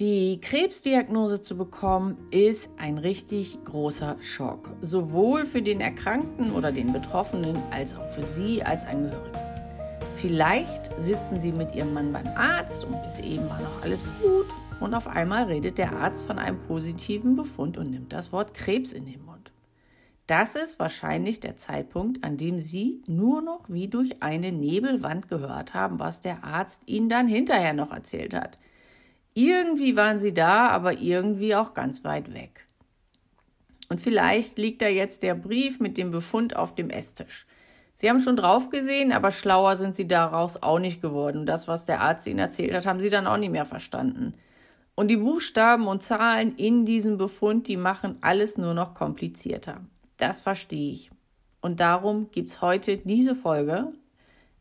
Die Krebsdiagnose zu bekommen ist ein richtig großer Schock, sowohl für den Erkrankten oder den Betroffenen als auch für Sie als Angehörige. Vielleicht sitzen Sie mit Ihrem Mann beim Arzt und bis eben war noch alles gut und auf einmal redet der Arzt von einem positiven Befund und nimmt das Wort Krebs in den Mund. Das ist wahrscheinlich der Zeitpunkt, an dem Sie nur noch wie durch eine Nebelwand gehört haben, was der Arzt Ihnen dann hinterher noch erzählt hat – irgendwie waren sie da, aber irgendwie auch ganz weit weg. Und vielleicht liegt da jetzt der Brief mit dem Befund auf dem Esstisch. Sie haben schon drauf gesehen, aber schlauer sind sie daraus auch nicht geworden. Das, was der Arzt ihnen erzählt hat, haben sie dann auch nicht mehr verstanden. Und die Buchstaben und Zahlen in diesem Befund, die machen alles nur noch komplizierter. Das verstehe ich. Und darum gibt es heute diese Folge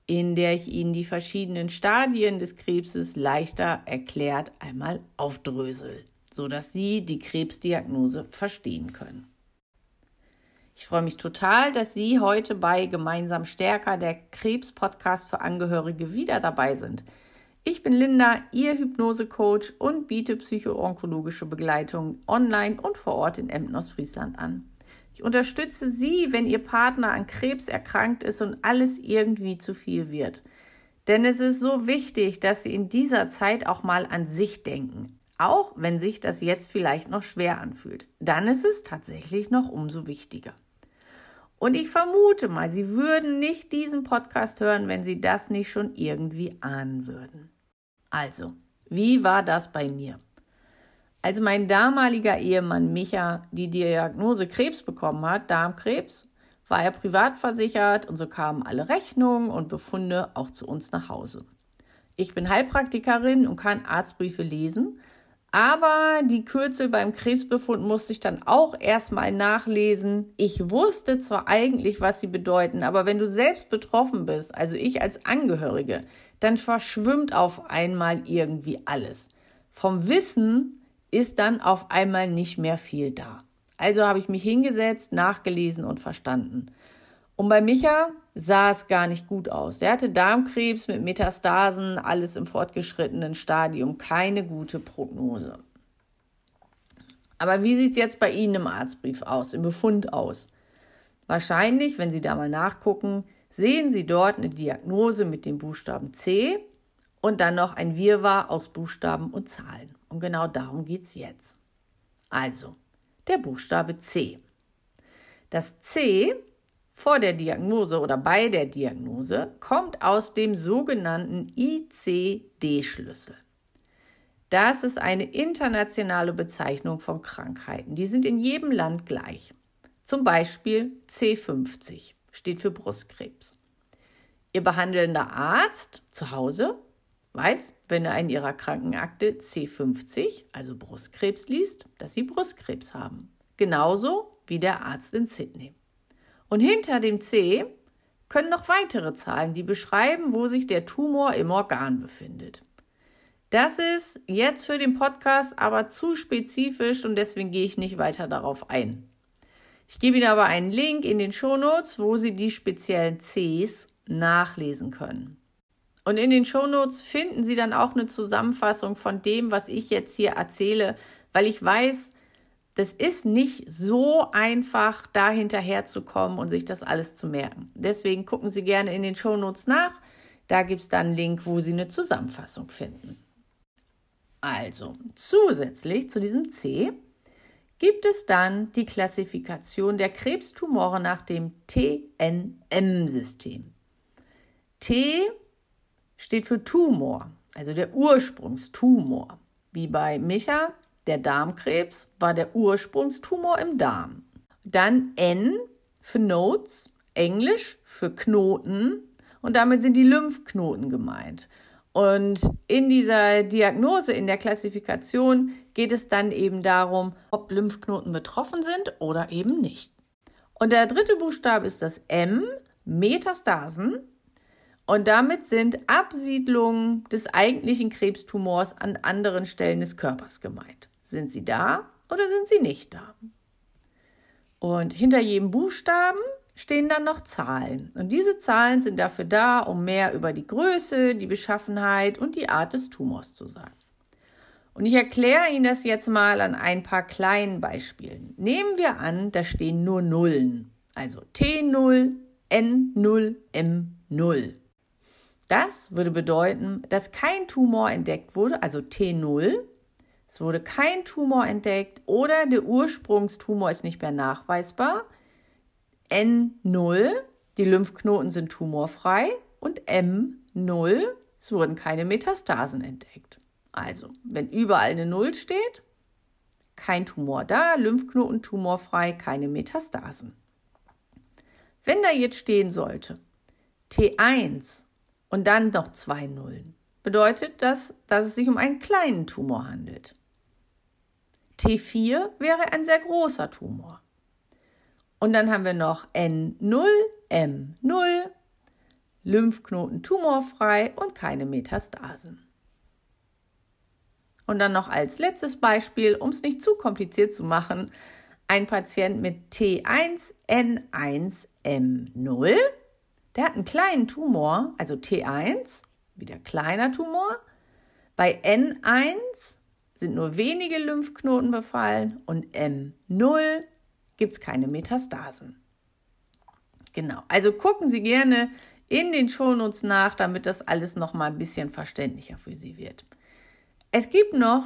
in der ich Ihnen die verschiedenen Stadien des Krebses leichter erklärt einmal aufdrösel, sodass Sie die Krebsdiagnose verstehen können. Ich freue mich total, dass Sie heute bei Gemeinsam Stärker, der Krebs-Podcast für Angehörige, wieder dabei sind. Ich bin Linda, Ihr Hypnose-Coach und biete psychoonkologische Begleitung online und vor Ort in Emden, Ostfriesland an. Ich unterstütze Sie, wenn Ihr Partner an Krebs erkrankt ist und alles irgendwie zu viel wird. Denn es ist so wichtig, dass Sie in dieser Zeit auch mal an sich denken. Auch wenn sich das jetzt vielleicht noch schwer anfühlt. Dann ist es tatsächlich noch umso wichtiger. Und ich vermute mal, Sie würden nicht diesen Podcast hören, wenn Sie das nicht schon irgendwie ahnen würden. Also, wie war das bei mir? Als mein damaliger Ehemann Micha die Diagnose Krebs bekommen hat, Darmkrebs, war er privat versichert und so kamen alle Rechnungen und Befunde auch zu uns nach Hause. Ich bin Heilpraktikerin und kann Arztbriefe lesen, aber die Kürzel beim Krebsbefund musste ich dann auch erstmal nachlesen. Ich wusste zwar eigentlich, was sie bedeuten, aber wenn du selbst betroffen bist, also ich als Angehörige, dann verschwimmt auf einmal irgendwie alles. Vom Wissen ist dann auf einmal nicht mehr viel da. Also habe ich mich hingesetzt, nachgelesen und verstanden. Und bei Micha sah es gar nicht gut aus. Er hatte Darmkrebs mit Metastasen, alles im fortgeschrittenen Stadium, keine gute Prognose. Aber wie sieht es jetzt bei Ihnen im Arztbrief aus, im Befund aus? Wahrscheinlich, wenn Sie da mal nachgucken, sehen Sie dort eine Diagnose mit dem Buchstaben C und dann noch ein Wirrwarr aus Buchstaben und Zahlen. Und genau darum geht es jetzt. Also, der Buchstabe C. Das C vor der Diagnose oder bei der Diagnose kommt aus dem sogenannten ICD-Schlüssel. Das ist eine internationale Bezeichnung von Krankheiten. Die sind in jedem Land gleich. Zum Beispiel C50 steht für Brustkrebs. Ihr behandelnder Arzt zu Hause weiß, wenn er in ihrer Krankenakte C50, also Brustkrebs, liest, dass sie Brustkrebs haben. Genauso wie der Arzt in Sydney. Und hinter dem C können noch weitere Zahlen, die beschreiben, wo sich der Tumor im Organ befindet. Das ist jetzt für den Podcast aber zu spezifisch und deswegen gehe ich nicht weiter darauf ein. Ich gebe Ihnen aber einen Link in den Shownotes, wo Sie die speziellen Cs nachlesen können. Und in den Shownotes finden Sie dann auch eine Zusammenfassung von dem, was ich jetzt hier erzähle, weil ich weiß, das ist nicht so einfach, da hinterher zu kommen und sich das alles zu merken. Deswegen gucken Sie gerne in den Shownotes nach. Da gibt es dann einen Link, wo Sie eine Zusammenfassung finden. Also, zusätzlich zu diesem C gibt es dann die Klassifikation der Krebstumore nach dem TNM-System. T steht für Tumor, also der Ursprungstumor. Wie bei Micha, der Darmkrebs war der Ursprungstumor im Darm. Dann N für Nodes, Englisch für Knoten und damit sind die Lymphknoten gemeint. Und in dieser Diagnose, in der Klassifikation geht es dann eben darum, ob Lymphknoten betroffen sind oder eben nicht. Und der dritte Buchstabe ist das M, Metastasen. Und damit sind Absiedlungen des eigentlichen Krebstumors an anderen Stellen des Körpers gemeint. Sind sie da oder sind sie nicht da? Und hinter jedem Buchstaben stehen dann noch Zahlen. Und diese Zahlen sind dafür da, um mehr über die Größe, die Beschaffenheit und die Art des Tumors zu sagen. Und ich erkläre Ihnen das jetzt mal an ein paar kleinen Beispielen. Nehmen wir an, da stehen nur Nullen. Also T0, N0, M0. Das würde bedeuten, dass kein Tumor entdeckt wurde, also T0. Es wurde kein Tumor entdeckt oder der Ursprungstumor ist nicht mehr nachweisbar. N0, die Lymphknoten sind tumorfrei und M0, es wurden keine Metastasen entdeckt. Also, wenn überall eine Null steht, kein Tumor da, Lymphknoten tumorfrei, keine Metastasen. Wenn da jetzt stehen sollte, T1 und dann noch zwei Nullen, bedeutet das, dass es sich um einen kleinen Tumor handelt. T4 wäre ein sehr großer Tumor. Und dann haben wir noch N0, M0, Lymphknoten tumorfrei und keine Metastasen. Und dann noch als letztes Beispiel, um es nicht zu kompliziert zu machen, ein Patient mit T1N1M0, der hat einen kleinen Tumor, also T1, wieder kleiner Tumor. Bei N1 sind nur wenige Lymphknoten befallen und M0 gibt es keine Metastasen. Genau, also gucken Sie gerne in den Shownotes nach, damit das alles noch mal ein bisschen verständlicher für Sie wird. Es gibt noch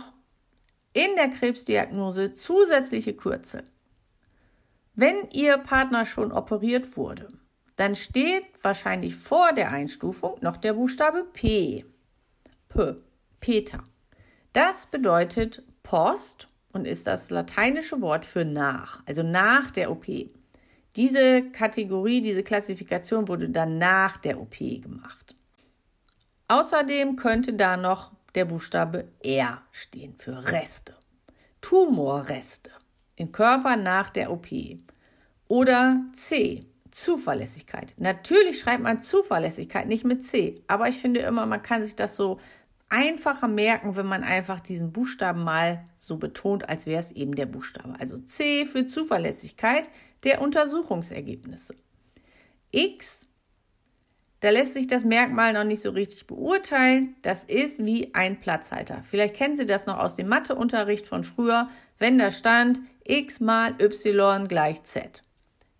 in der Krebsdiagnose zusätzliche Kürzel. Wenn Ihr Partner schon operiert wurde, dann steht wahrscheinlich vor der Einstufung noch der Buchstabe P. P. Peter. Das bedeutet Post und ist das lateinische Wort für nach, also nach der OP. Diese Kategorie, diese Klassifikation wurde dann nach der OP gemacht. Außerdem könnte da noch der Buchstabe R stehen für Reste. Tumorreste im Körper nach der OP. Oder C, Zuverlässigkeit. Natürlich schreibt man Zuverlässigkeit nicht mit C, aber ich finde immer, man kann sich das so einfacher merken, wenn man einfach diesen Buchstaben mal so betont, als wäre es eben der Buchstabe. Also C für Zuverlässigkeit der Untersuchungsergebnisse. X da lässt sich das Merkmal noch nicht so richtig beurteilen. Das ist wie ein Platzhalter. Vielleicht kennen Sie das noch aus dem Matheunterricht von früher, wenn da stand x mal y gleich z.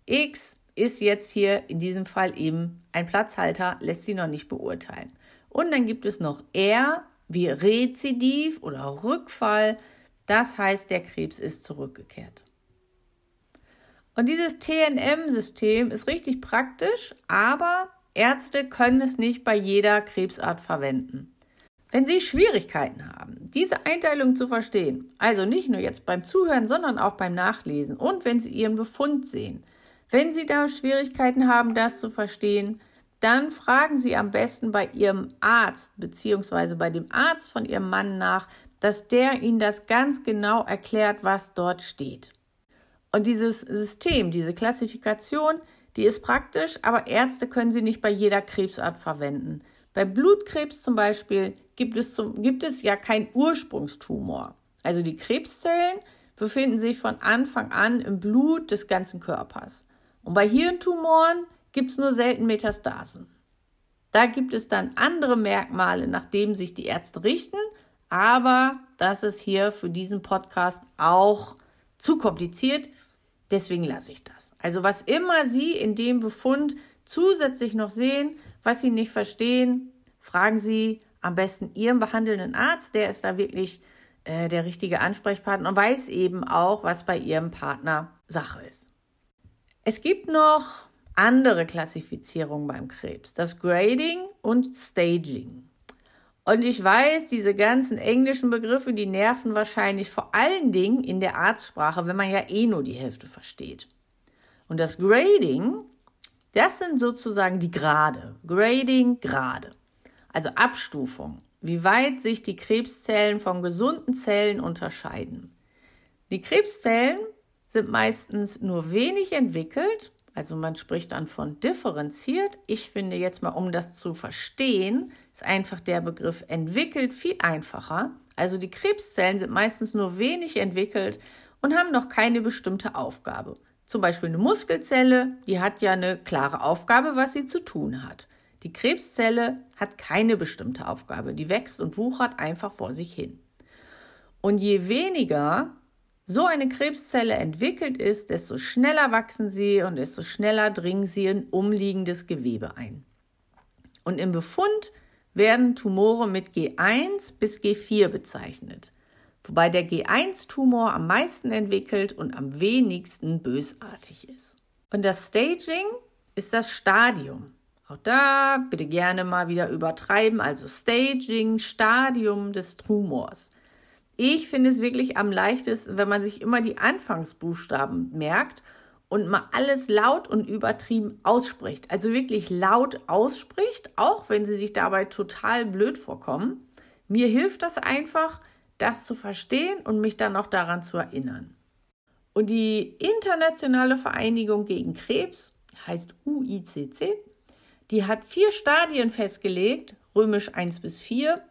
x ist jetzt hier in diesem Fall eben ein Platzhalter, lässt sie noch nicht beurteilen. Und dann gibt es noch R wie Rezidiv oder Rückfall. Das heißt, der Krebs ist zurückgekehrt. Und dieses TNM-System ist richtig praktisch, aber Ärzte können es nicht bei jeder Krebsart verwenden. Wenn Sie Schwierigkeiten haben, diese Einteilung zu verstehen, also nicht nur jetzt beim Zuhören, sondern auch beim Nachlesen und wenn Sie Ihren Befund sehen, wenn Sie da Schwierigkeiten haben, das zu verstehen, dann fragen Sie am besten bei Ihrem Arzt bzw. bei dem Arzt von Ihrem Mann nach, dass der Ihnen das ganz genau erklärt, was dort steht. Und dieses System, diese Klassifikation, die ist praktisch, aber Ärzte können sie nicht bei jeder Krebsart verwenden. Bei Blutkrebs zum Beispiel gibt es, zum, gibt es ja keinen Ursprungstumor. Also die Krebszellen befinden sich von Anfang an im Blut des ganzen Körpers. Und bei Hirntumoren gibt es nur selten Metastasen. Da gibt es dann andere Merkmale, nach denen sich die Ärzte richten, aber das ist hier für diesen Podcast auch zu kompliziert. Deswegen lasse ich das. Also was immer Sie in dem Befund zusätzlich noch sehen, was Sie nicht verstehen, fragen Sie am besten Ihren behandelnden Arzt. Der ist da wirklich äh, der richtige Ansprechpartner und weiß eben auch, was bei Ihrem Partner Sache ist. Es gibt noch andere Klassifizierungen beim Krebs, das Grading und Staging. Und ich weiß, diese ganzen englischen Begriffe, die nerven wahrscheinlich vor allen Dingen in der Arztsprache, wenn man ja eh nur die Hälfte versteht. Und das Grading, das sind sozusagen die Grade. Grading, Grade. Also Abstufung. Wie weit sich die Krebszellen von gesunden Zellen unterscheiden. Die Krebszellen sind meistens nur wenig entwickelt also man spricht dann von differenziert. Ich finde jetzt mal, um das zu verstehen, ist einfach der Begriff entwickelt viel einfacher. Also die Krebszellen sind meistens nur wenig entwickelt und haben noch keine bestimmte Aufgabe. Zum Beispiel eine Muskelzelle, die hat ja eine klare Aufgabe, was sie zu tun hat. Die Krebszelle hat keine bestimmte Aufgabe, die wächst und wuchert einfach vor sich hin. Und je weniger so eine Krebszelle entwickelt ist, desto schneller wachsen sie und desto schneller dringen sie in umliegendes Gewebe ein. Und im Befund werden Tumore mit G1 bis G4 bezeichnet, wobei der G1-Tumor am meisten entwickelt und am wenigsten bösartig ist. Und das Staging ist das Stadium. Auch da bitte gerne mal wieder übertreiben, also Staging, Stadium des Tumors. Ich finde es wirklich am leichtesten, wenn man sich immer die Anfangsbuchstaben merkt und mal alles laut und übertrieben ausspricht. Also wirklich laut ausspricht, auch wenn sie sich dabei total blöd vorkommen. Mir hilft das einfach, das zu verstehen und mich dann auch daran zu erinnern. Und die Internationale Vereinigung gegen Krebs, heißt UICC, die hat vier Stadien festgelegt, römisch 1 bis 4,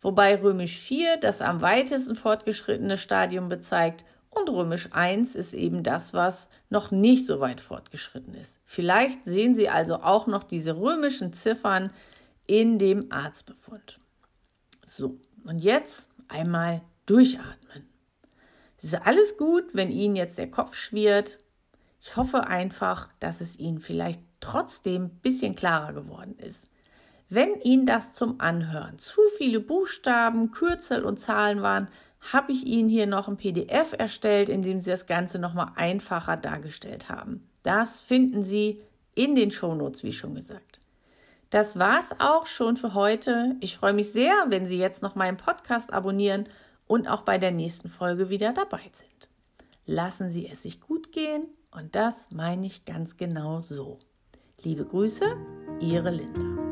wobei römisch 4 das am weitesten fortgeschrittene Stadium bezeigt und römisch 1 ist eben das, was noch nicht so weit fortgeschritten ist. Vielleicht sehen Sie also auch noch diese römischen Ziffern in dem Arztbefund. So, und jetzt einmal durchatmen. Es ist alles gut, wenn Ihnen jetzt der Kopf schwirrt. Ich hoffe einfach, dass es Ihnen vielleicht trotzdem ein bisschen klarer geworden ist. Wenn Ihnen das zum Anhören zu viele Buchstaben, Kürzel und Zahlen waren, habe ich Ihnen hier noch ein PDF erstellt, in dem Sie das Ganze nochmal einfacher dargestellt haben. Das finden Sie in den Shownotes, wie schon gesagt. Das war's auch schon für heute. Ich freue mich sehr, wenn Sie jetzt noch meinen Podcast abonnieren und auch bei der nächsten Folge wieder dabei sind. Lassen Sie es sich gut gehen und das meine ich ganz genau so. Liebe Grüße, Ihre Linda.